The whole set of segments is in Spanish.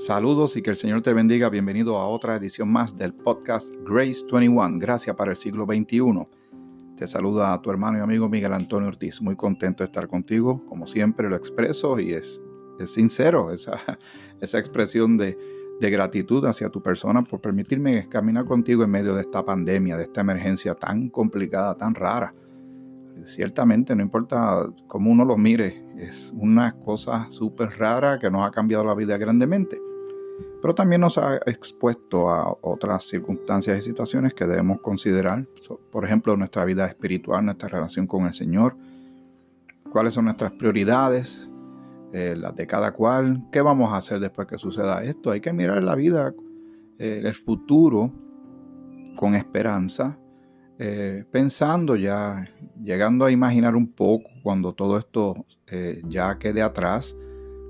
Saludos y que el Señor te bendiga. Bienvenido a otra edición más del podcast Grace 21, Gracias para el siglo XXI. Te saluda a tu hermano y amigo Miguel Antonio Ortiz. Muy contento de estar contigo. Como siempre lo expreso y es, es sincero esa, esa expresión de, de gratitud hacia tu persona por permitirme caminar contigo en medio de esta pandemia, de esta emergencia tan complicada, tan rara. Ciertamente, no importa cómo uno lo mire, es una cosa súper rara que nos ha cambiado la vida grandemente pero también nos ha expuesto a otras circunstancias y situaciones que debemos considerar, por ejemplo, nuestra vida espiritual, nuestra relación con el Señor, cuáles son nuestras prioridades, eh, las de cada cual, qué vamos a hacer después que suceda esto. Hay que mirar la vida, eh, el futuro con esperanza, eh, pensando ya, llegando a imaginar un poco cuando todo esto ya quede atrás.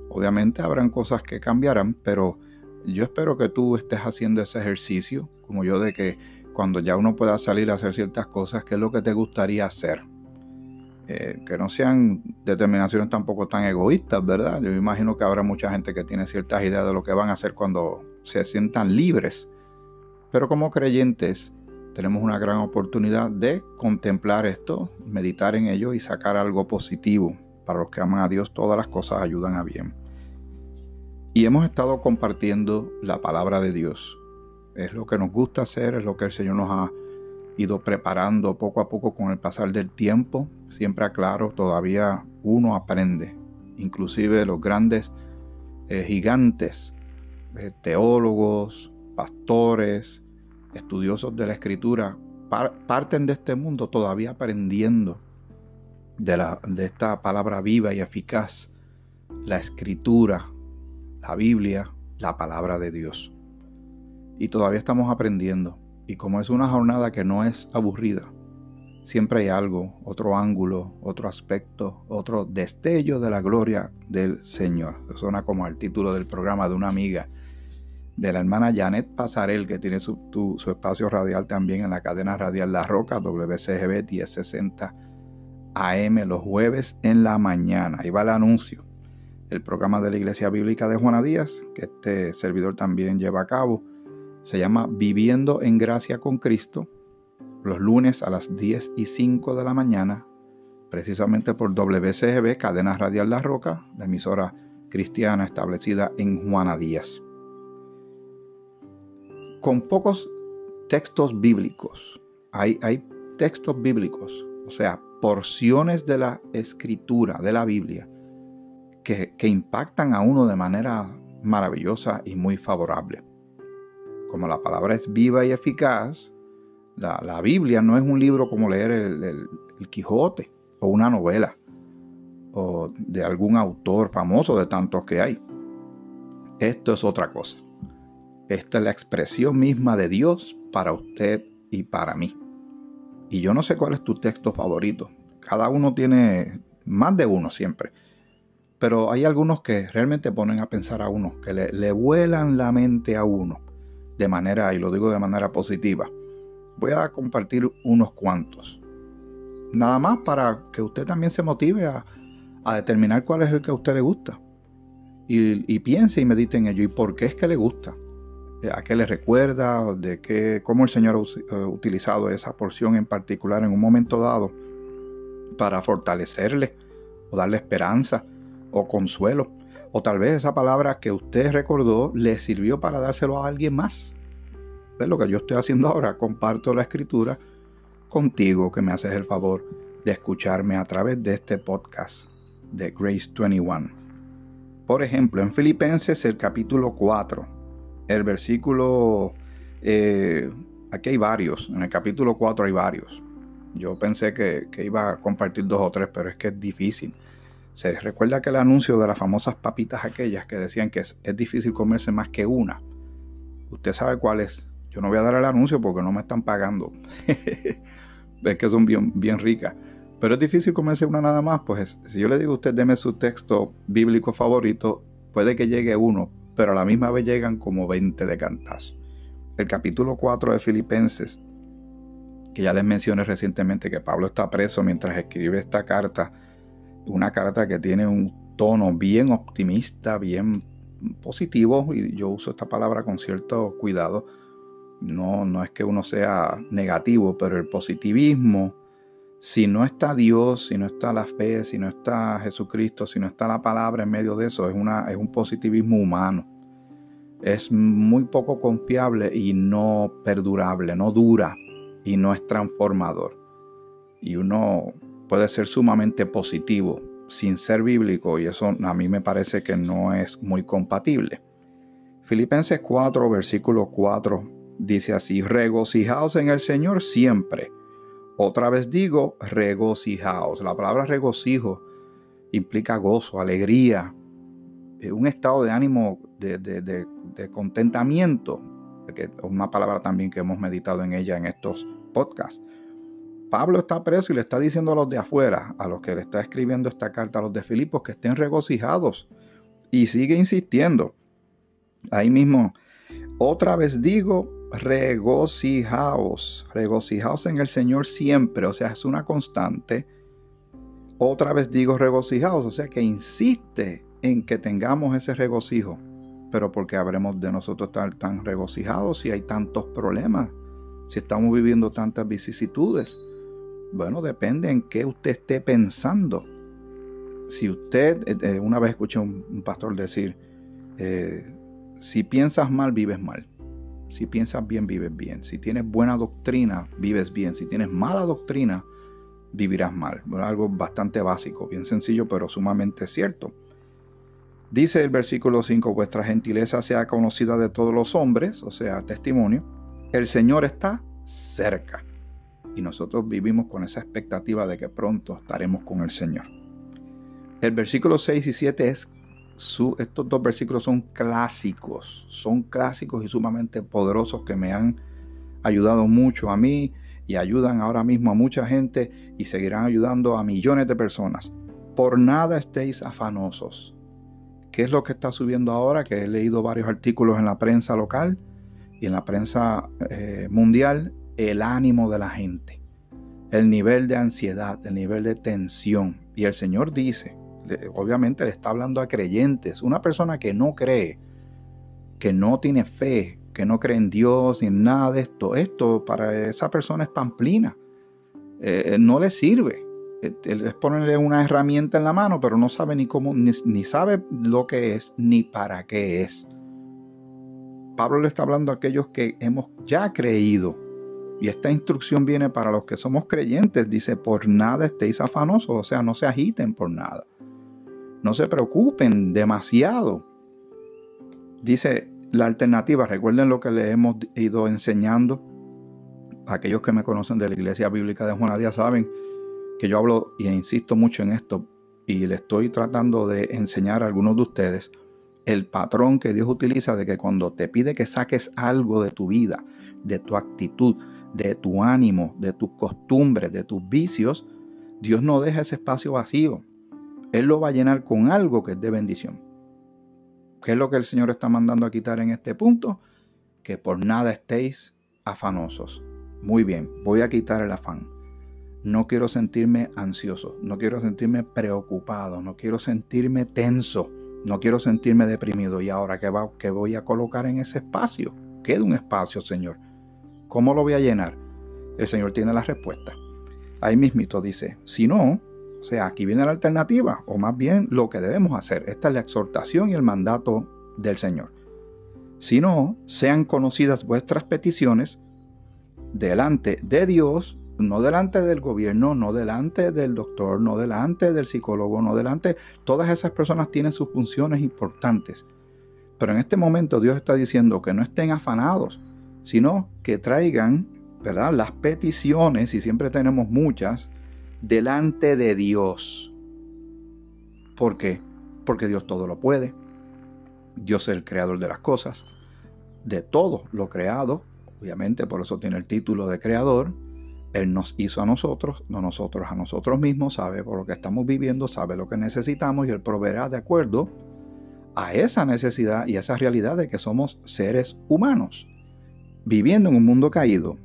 Obviamente habrán cosas que cambiarán, pero yo espero que tú estés haciendo ese ejercicio, como yo, de que cuando ya uno pueda salir a hacer ciertas cosas, ¿qué es lo que te gustaría hacer? Eh, que no sean determinaciones tampoco tan egoístas, ¿verdad? Yo imagino que habrá mucha gente que tiene ciertas ideas de lo que van a hacer cuando se sientan libres. Pero como creyentes tenemos una gran oportunidad de contemplar esto, meditar en ello y sacar algo positivo. Para los que aman a Dios, todas las cosas ayudan a bien. Y hemos estado compartiendo la palabra de Dios. Es lo que nos gusta hacer, es lo que el Señor nos ha ido preparando poco a poco con el pasar del tiempo. Siempre aclaro, todavía uno aprende. Inclusive los grandes eh, gigantes, eh, teólogos, pastores, estudiosos de la escritura, parten de este mundo todavía aprendiendo de, esta palabra viva y eficaz, la escritura, la Biblia, la palabra de Dios. Y todavía estamos aprendiendo. Y como es una jornada que no es aburrida, siempre hay algo, otro ángulo, otro aspecto, otro destello de la gloria del Señor. suena como el título del programa de una amiga de la hermana Janet Pasarel, que tiene su, su espacio radial también en la cadena radial La Roca, WCGB 1060 AM, los jueves en la mañana. Ahí va el anuncio el programa de la Iglesia Bíblica de Juana Díaz, que este servidor también lleva a cabo. Se llama Viviendo en Gracia con Cristo, los lunes a las 10 y 5 de la mañana, precisamente por WCGB, Cadena Radial La Roca, la emisora cristiana establecida en Juana Díaz. Con pocos textos bíblicos, hay, hay textos bíblicos, o sea, porciones de la escritura, de la Biblia, que, impactan a uno de manera maravillosa y muy favorable. Como la palabra es viva y eficaz, la, Biblia no es un libro como leer el, el, Quijote o una novela o de algún autor famoso de tantos que hay. Esto es otra cosa. Esta es la expresión misma de Dios para usted y para mí. Y yo no sé cuál es tu texto favorito. Cada uno tiene más de uno siempre. Pero hay algunos que realmente ponen a pensar a uno, que le, vuelan la mente a uno de manera, y lo digo de manera positiva. Voy a compartir unos cuantos. Nada más para que usted también se motive a, determinar cuál es el que a usted le gusta. Y, piense y medite en ello. ¿Y por qué es que le gusta? ¿A qué le recuerda? ¿De qué, cómo el Señor ha eh, utilizado esa porción en particular en un momento dado para fortalecerle o darle esperanza? O consuelo. O tal vez esa palabra que usted recordó le sirvió para dárselo a alguien más. Es lo que yo estoy haciendo ahora. Comparto la escritura contigo que me haces el favor de escucharme a través de este podcast de Grace 21. Por ejemplo, en Filipenses el capítulo 4, el versículo... Eh, aquí hay varios, en el capítulo 4 hay varios. Yo pensé que, que iba a compartir dos o tres, pero es que es difícil. Se recuerda que el anuncio de las famosas papitas aquellas que decían que es, difícil comerse más que una. Usted sabe cuál es. Yo no voy a dar el anuncio porque no me están pagando. es que son bien, bien ricas. Pero es difícil comerse una nada más. Pues si yo le digo a usted, deme su texto bíblico favorito, puede que llegue uno, pero a la misma vez llegan como 20 de cantazo. El capítulo 4 de Filipenses, que ya les mencioné recientemente que Pablo está preso mientras escribe esta carta una carta que tiene un tono bien optimista, bien positivo, y yo uso esta palabra con cierto cuidado, no, no es que uno sea negativo, pero el positivismo, si no está Dios, si no está la fe, si no está Jesucristo, si no está la palabra en medio de eso, es, una, es un positivismo humano. Es muy poco confiable y no perdurable, no dura y no es transformador. Y uno puede ser sumamente positivo sin ser bíblico y eso a mí me parece que no es muy compatible. Filipenses 4, versículo 4 dice así, regocijaos en el Señor siempre. Otra vez digo, regocijaos. La palabra regocijo implica gozo, alegría, eh, un estado de ánimo de, de contentamiento, que es una palabra también que hemos meditado en ella en estos podcasts. Pablo está preso y le está diciendo a los de afuera, a los que le está escribiendo esta carta a los de Filipos, que estén regocijados. Y sigue insistiendo. Ahí mismo, otra vez digo, regocijaos, regocijaos en el Señor siempre, o sea, es una constante. Otra vez digo regocijaos, o sea, que insiste en que tengamos ese regocijo. Pero porque habremos de nosotros estar tan regocijados si hay tantos problemas, si estamos viviendo tantas vicisitudes. Bueno, depende en qué usted esté pensando. Si usted, eh, eh, una vez escuché a un, pastor decir, eh, si piensas mal, vives mal. Si piensas bien, vives bien. Si tienes buena doctrina, vives bien. Si tienes mala doctrina, vivirás mal. algo bastante básico, bien sencillo, pero sumamente cierto. Dice el versículo 5, vuestra gentileza sea conocida de todos los hombres, o sea, testimonio. El Señor está cerca. Y nosotros vivimos con esa expectativa de que pronto estaremos con el Señor. El versículo 6 y 7 es estos dos versículos son clásicos, son clásicos y sumamente poderosos que me han ayudado mucho a mí y ayudan ahora mismo a mucha gente y seguirán ayudando a millones de personas. Por nada estéis afanosos. ¿Qué es lo que está subiendo ahora? Que he leído varios artículos en la prensa local y en la prensa eh, mundial. El ánimo de la gente, el nivel de ansiedad, el nivel de tensión. Y el Señor dice, obviamente le está hablando a creyentes. Una persona que no cree, que no tiene fe, que no cree en Dios ni en nada de esto, esto para esa persona es pamplina. Eh, no le sirve. Eh, es ponerle una herramienta en la mano, pero no sabe ni cómo, ni, ni sabe lo que es, ni para qué es. Pablo le está hablando a aquellos que hemos ya creído. Y esta instrucción viene para los que somos creyentes. Dice, por nada estéis afanosos, o sea, no se agiten por nada. No se preocupen demasiado. Dice la alternativa, recuerden lo que le hemos ido enseñando. Aquellos que me conocen de la Iglesia Bíblica de Juanadía saben que yo hablo y insisto mucho en esto y le estoy tratando de enseñar a algunos de ustedes el patrón que Dios utiliza de que cuando te pide que saques algo de tu vida, de tu actitud, de tu ánimo, de tus costumbres, de tus vicios, Dios no deja ese espacio vacío. Él lo va a llenar con algo que es de bendición. ¿Qué es lo que el Señor está mandando a quitar en este punto? Que por nada estéis afanosos. Muy bien, voy a quitar el afán. No quiero sentirme ansioso, no quiero sentirme preocupado, no quiero sentirme tenso, no quiero sentirme deprimido. ¿Y ahora qué, va, qué voy a colocar en ese espacio? Queda un espacio, Señor. ¿Cómo lo voy a llenar? El Señor tiene la respuesta. Ahí mismito dice, si no, o sea, aquí viene la alternativa, o más bien lo que debemos hacer. Esta es la exhortación y el mandato del Señor. Si no, sean conocidas vuestras peticiones delante de Dios, no delante del gobierno, no delante del doctor, no delante del psicólogo, no delante. Todas esas personas tienen sus funciones importantes. Pero en este momento Dios está diciendo que no estén afanados, sino que traigan, ¿verdad? Las peticiones, y siempre tenemos muchas, delante de Dios. ¿Por qué? Porque Dios todo lo puede. Dios es el creador de las cosas, de todo lo creado. Obviamente por eso tiene el título de creador. Él nos hizo a nosotros, no nosotros a nosotros mismos, sabe por lo que estamos viviendo, sabe lo que necesitamos y Él proveerá de acuerdo a esa necesidad y a esa realidad de que somos seres humanos, viviendo en un mundo caído,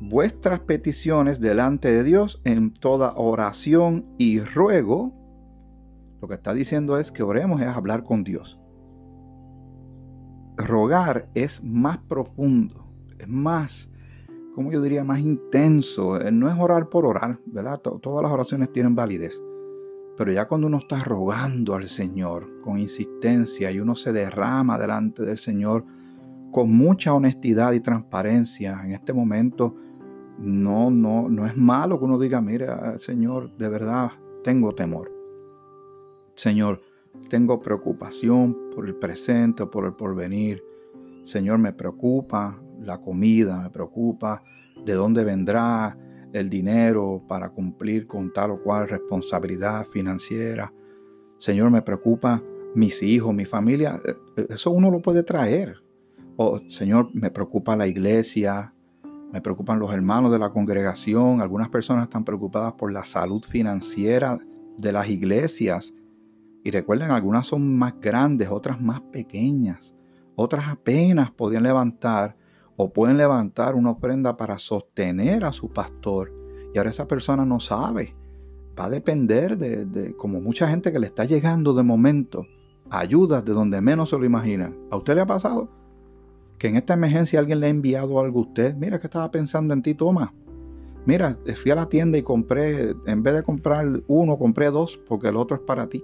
vuestras peticiones delante de Dios en toda oración y ruego Lo que está diciendo es que oremos es hablar con Dios. Rogar es más profundo, es más, como yo diría, más intenso. Eh, no es orar por orar, ¿verdad? Todas las oraciones tienen validez. Pero ya cuando uno está rogando al Señor con insistencia y uno se derrama delante del Señor con mucha honestidad y transparencia, en este momento no, no, no es malo que uno diga, mira, Señor, de verdad tengo temor. Señor, tengo preocupación por el presente por el porvenir. Señor, me preocupa la comida, me preocupa de dónde vendrá, el dinero para cumplir con tal o cual responsabilidad financiera. Señor, me preocupa mis hijos, mi familia. Eh, eh, eso uno lo puede traer. O, Señor, me preocupa la iglesia, me preocupan los hermanos de la congregación. Algunas personas están preocupadas por la salud financiera de las iglesias. Y recuerden, algunas son más grandes, otras más pequeñas. Otras apenas podían levantar o pueden levantar una ofrenda para sostener a su pastor y ahora esa persona no sabe. Va a depender de, como mucha gente que le está llegando de momento, ayudas de donde menos se lo imaginan. ¿A usted le ha pasado? Que en esta emergencia alguien le ha enviado algo a usted. Mira que estaba pensando en ti, toma. Mira, fui a la tienda y compré, en vez de comprar uno, compré dos porque el otro es para ti.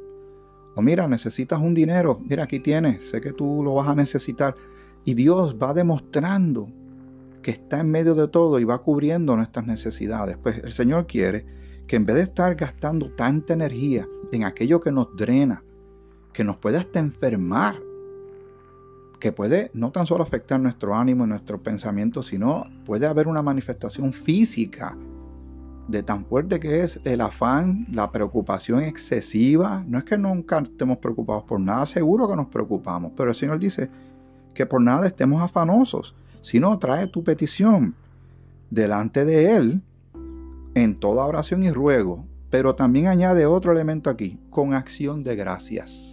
O mira, necesitas un dinero. Mira, aquí tienes. Sé que tú lo vas a necesitar. Y Dios va demostrando que está en medio de todo y va cubriendo nuestras necesidades. Pues el Señor quiere que en vez de estar gastando tanta energía en aquello que nos drena, que nos puede hasta enfermar, que puede no tan solo afectar nuestro ánimo y nuestro pensamiento, sino puede haber una manifestación física de tan fuerte que es el afán, la preocupación excesiva. No es que nunca estemos preocupados por nada, seguro que nos preocupamos, pero el Señor dice, que por nada estemos afanosos, sino trae tu petición delante de Él en toda oración y ruego, pero también añade otro elemento aquí, con acción de gracias.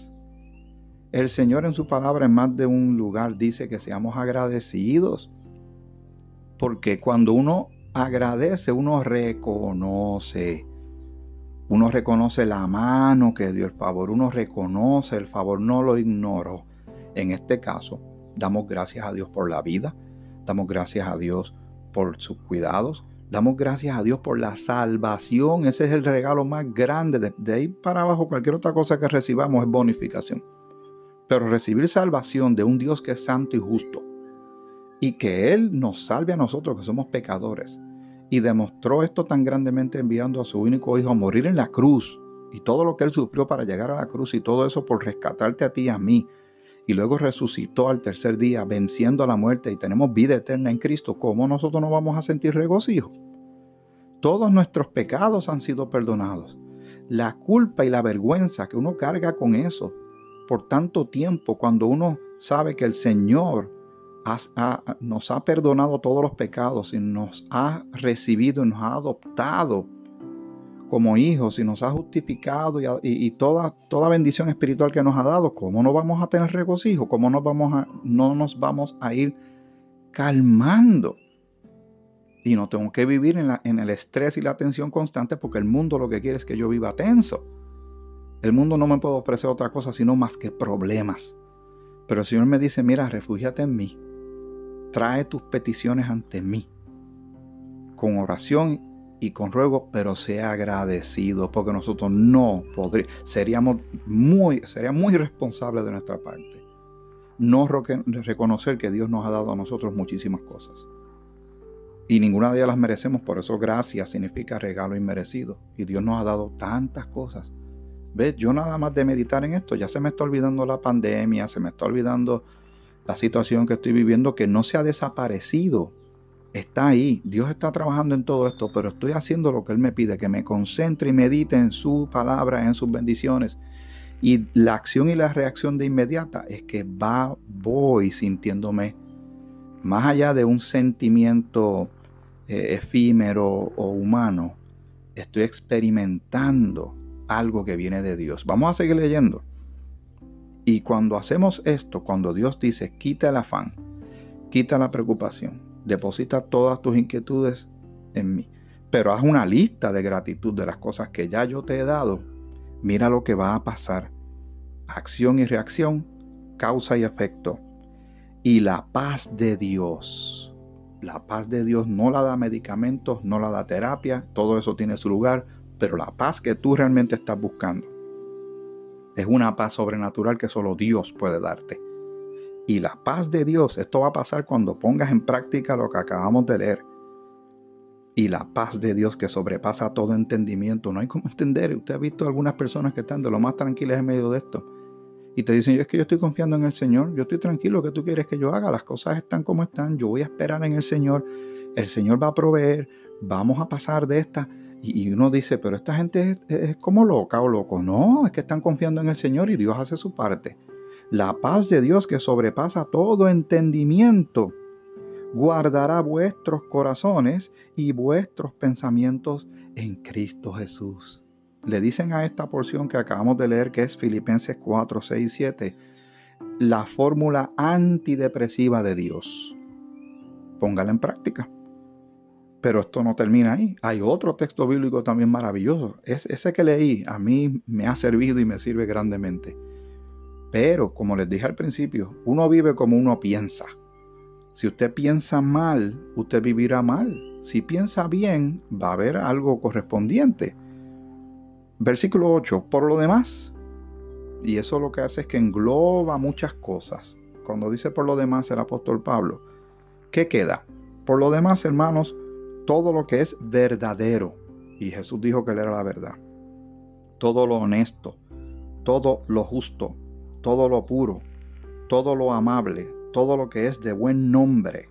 El Señor en su palabra en más de un lugar dice que seamos agradecidos, porque cuando uno agradece, uno reconoce. Uno reconoce la mano que dio el favor, uno reconoce el favor, no lo ignoró. En este caso, Damos gracias a Dios por la vida, damos gracias a Dios por sus cuidados, damos gracias a Dios por la salvación. Ese es el regalo más grande. De, ahí para abajo, cualquier otra cosa que recibamos es bonificación. Pero recibir salvación de un Dios que es santo y justo y que Él nos salve a nosotros que somos pecadores y demostró esto tan grandemente enviando a su único hijo a morir en la cruz y todo lo que Él sufrió para llegar a la cruz y todo eso por rescatarte a ti y a mí y luego resucitó al tercer día venciendo a la muerte y tenemos vida eterna en Cristo, ¿cómo nosotros no vamos a sentir regocijo? Todos nuestros pecados han sido perdonados. La culpa y la vergüenza que uno carga con eso por tanto tiempo, cuando uno sabe que el Señor nos ha perdonado todos los pecados y nos ha recibido y nos ha adoptado como hijos y nos ha justificado y, toda, toda bendición espiritual que nos ha dado, ¿cómo no vamos a tener regocijo? ¿Cómo no, vamos a, no nos vamos a ir calmando? Y no tengo que vivir en, en el estrés y la tensión constante porque el mundo lo que quiere es que yo viva tenso. El mundo no me puede ofrecer otra cosa sino más que problemas. Pero el Señor me dice, mira, refúgiate en mí. Trae tus peticiones ante mí. Con oración y con ruego, pero sea agradecido, porque nosotros no podríamos, seríamos muy, sería muy irresponsable de nuestra parte no reconocer que Dios nos ha dado a nosotros muchísimas cosas. Y ninguna de ellas las merecemos, por eso gracia significa regalo inmerecido. Y Dios nos ha dado tantas cosas. ¿Ves? Yo nada más de meditar en esto, ya se me está olvidando la pandemia, se me está olvidando la situación que estoy viviendo que no se ha desaparecido está ahí. Dios está trabajando en todo esto, pero estoy haciendo lo que Él me pide, que me concentre y medite en su palabra, en sus bendiciones. Y la acción y la reacción de inmediata es que va, voy sintiéndome más allá de un sentimiento eh, efímero o humano, estoy experimentando algo que viene de Dios. Vamos a seguir leyendo. Y cuando hacemos esto, cuando Dios dice, quita el afán, quita la preocupación, deposita todas tus inquietudes en mí. Pero haz una lista de gratitud de las cosas que ya yo te he dado. Mira lo que va a pasar. Acción y reacción, causa y efecto. Y la paz de Dios. La paz de Dios no la da medicamentos, no la da terapia, todo eso tiene su lugar, pero la paz que tú realmente estás buscando es una paz sobrenatural que solo Dios puede darte. Y la paz de Dios, esto va a pasar cuando pongas en práctica lo que acabamos de leer y la paz de Dios que sobrepasa todo entendimiento. No hay como entender. Usted ha visto algunas personas que están de lo más tranquilas en medio de esto. Y te dicen, yo es que yo estoy confiando en el Señor, yo estoy tranquilo, ¿qué tú quieres que yo haga? Las cosas están como están, yo voy a esperar en el Señor, el Señor va a proveer, vamos a pasar de esta. Y, uno dice, pero esta gente es, como loca o loco. No, es que están confiando en el Señor y Dios hace su parte. La paz de Dios que sobrepasa todo entendimiento guardará vuestros corazones y vuestros pensamientos en Cristo Jesús. Le dicen a esta porción que acabamos de leer, que es Filipenses 4, 6, 7, la fórmula antidepresiva de Dios. Póngala en práctica. Pero esto no termina ahí. Hay otro texto bíblico también maravilloso. Es, ese que leí a mí me ha servido y me sirve grandemente. Pero, como les dije al principio, uno vive como uno piensa. Si usted piensa mal, usted vivirá mal. Si piensa bien, va a haber algo correspondiente. Versículo 8. Por lo demás, y eso lo que hace es que engloba muchas cosas. Cuando dice por lo demás el apóstol Pablo, ¿qué queda? Por lo demás, hermanos, todo lo que es verdadero. Y Jesús dijo que él era la verdad. Todo lo honesto, todo lo justo, todo lo puro, todo lo amable, todo lo que es de buen nombre.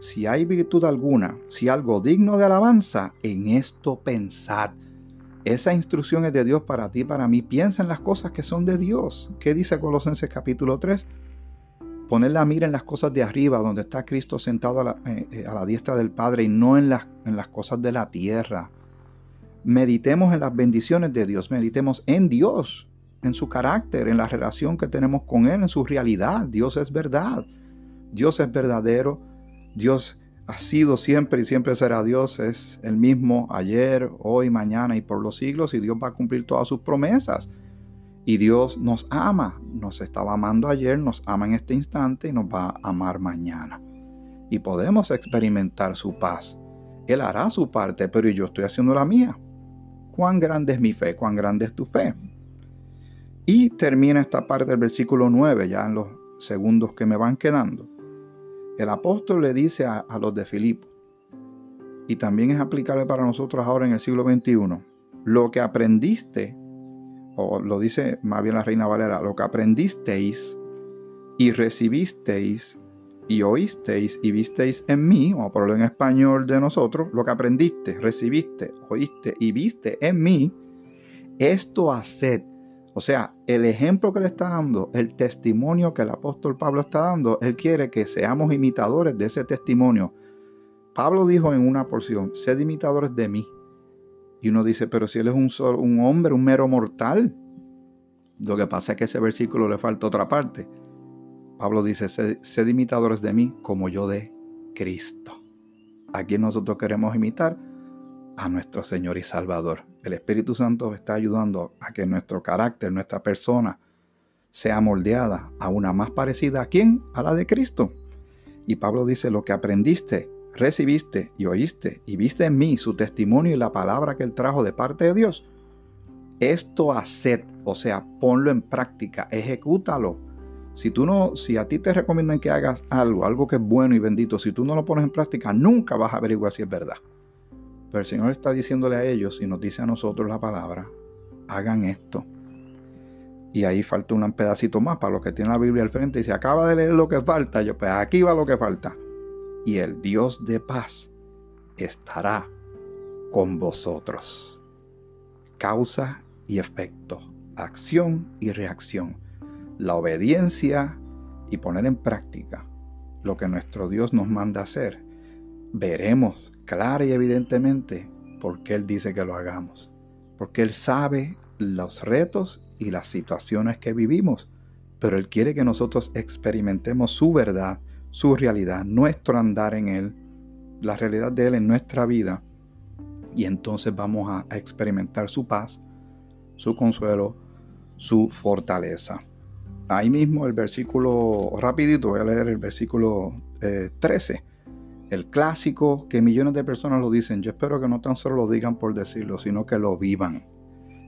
Si hay virtud alguna, si algo digno de alabanza, en esto pensad. Esa instrucción es de Dios para ti, para mí. Piensa en las cosas que son de Dios. ¿Qué dice Colosenses capítulo 3? Poner la mira en las cosas de arriba, donde está Cristo sentado a la, eh, eh, a la diestra del Padre y no en las, en las cosas de la tierra. Meditemos en las bendiciones de Dios, meditemos en Dios, en su carácter, en la relación que tenemos con Él, en su realidad. Dios es verdad. Dios es verdadero. Dios ha sido siempre y siempre será Dios. Es el mismo ayer, hoy, mañana y por los siglos. Y Dios va a cumplir todas sus promesas. Y Dios nos ama. Nos estaba amando ayer, nos ama en este instante y nos va a amar mañana. Y podemos experimentar su paz. Él hará su parte, pero yo estoy haciendo la mía. ¿Cuán grande es mi fe? ¿Cuán grande es tu fe? Y termina esta parte del versículo 9, ya en los segundos que me van quedando. El apóstol le dice a, los de Filipo, y también es aplicable para nosotros ahora en el siglo XXI, lo que aprendiste, o lo dice más bien la reina Valera, lo que aprendisteis y recibisteis y oísteis y visteis en mí, o por lo en español de nosotros, lo que aprendiste, recibiste, oíste y viste en mí, esto haced o sea, el ejemplo que le está dando, el testimonio que el apóstol Pablo está dando, él quiere que seamos imitadores de ese testimonio. Pablo dijo en una porción, sed imitadores de mí. Y uno dice, pero si él es un, un hombre, un mero mortal. Lo que pasa es que ese versículo le falta otra parte. Pablo dice, sed, imitadores de mí como yo de Cristo. ¿A quién nosotros queremos imitar? a nuestro Señor y Salvador. El Espíritu Santo está ayudando a que nuestro carácter, nuestra persona, sea moldeada a una más parecida a quién? A la de Cristo. Y Pablo dice, lo que aprendiste, recibiste y oíste y viste en mí su testimonio y la palabra que él trajo de parte de Dios. Esto haced, o sea, ponlo en práctica, ejecútalo. Si tú no, si a ti te recomiendan que hagas algo, algo que es bueno y bendito, si tú no lo pones en práctica, nunca vas a averiguar si es verdad. Pero el Señor está diciéndole a ellos y nos dice a nosotros la palabra, hagan esto. Y ahí falta un pedacito más para los que tienen la Biblia al frente y se acaba de leer lo que falta. Yo, pues aquí va lo que falta. Y el Dios de paz estará con vosotros. Causa y efecto, acción y reacción. La obediencia y poner en práctica lo que nuestro Dios nos manda hacer veremos clara y evidentemente por qué Él dice que lo hagamos. Porque Él sabe los retos y las situaciones que vivimos, pero Él quiere que nosotros experimentemos su verdad, su realidad, nuestro andar en Él, la realidad de Él en nuestra vida. Y entonces vamos a experimentar su paz, su consuelo, su fortaleza. Ahí mismo el versículo, rapidito, voy a leer el versículo 13. Eh, el clásico que millones de personas lo dicen. Yo espero que no tan solo lo digan por decirlo, sino que lo vivan.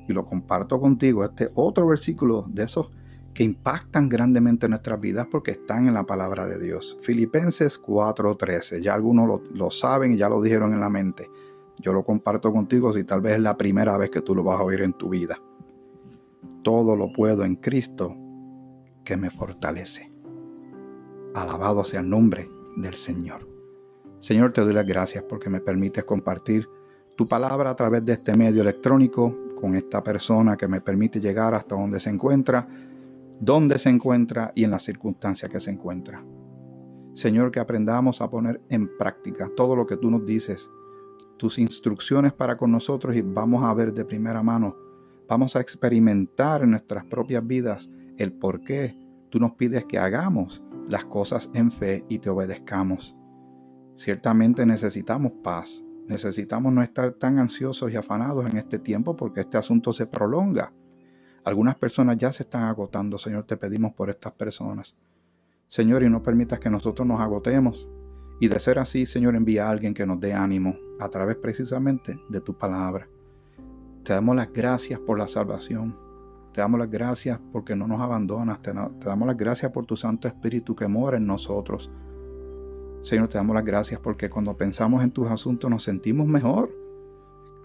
Y lo comparto contigo. Este otro versículo de esos que impactan grandemente nuestras vidas porque están en la palabra de Dios. Filipenses 4:13. Ya algunos lo, lo saben y ya lo dijeron en la mente. Yo lo comparto contigo si tal vez es la primera vez que tú lo vas a oír en tu vida. Todo lo puedo en Cristo que me fortalece. Alabado sea el nombre del Señor. Señor, te doy las gracias porque me permites compartir tu palabra a través de este medio electrónico con esta persona que me permite llegar hasta donde se encuentra, donde se encuentra y en las circunstancias que se encuentra. Señor, que aprendamos a poner en práctica todo lo que tú nos dices tus instrucciones para con nosotros y vamos a ver de primera mano, vamos a experimentar en nuestras propias vidas el por qué tú nos pides que hagamos las cosas en fe y te obedezcamos. Ciertamente necesitamos paz, necesitamos no estar tan ansiosos y afanados en este tiempo porque este asunto se prolonga. Algunas personas ya se están agotando, Señor, te pedimos por estas personas. Señor, y no permitas que nosotros nos agotemos, y de ser así, Señor, envía a alguien que nos dé ánimo a través precisamente de tu palabra. Te damos las gracias por la salvación. Te damos las gracias porque no nos abandonas. Te, damos las gracias por tu Santo Espíritu que mora en nosotros. Señor, te damos las gracias porque cuando pensamos en tus asuntos nos sentimos mejor.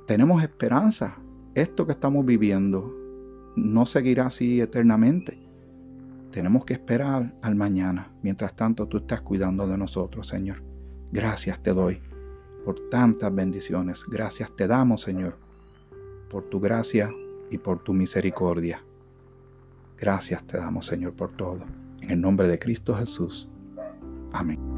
Tenemos esperanza. Esto que estamos viviendo no seguirá así eternamente. Tenemos que esperar al mañana. Mientras tanto, tú estás cuidando de nosotros, Señor. Gracias te doy por tantas bendiciones. Gracias te damos, Señor, por tu gracia y por tu misericordia. Gracias te damos, Señor, por todo. En el nombre de Cristo Jesús. Amén.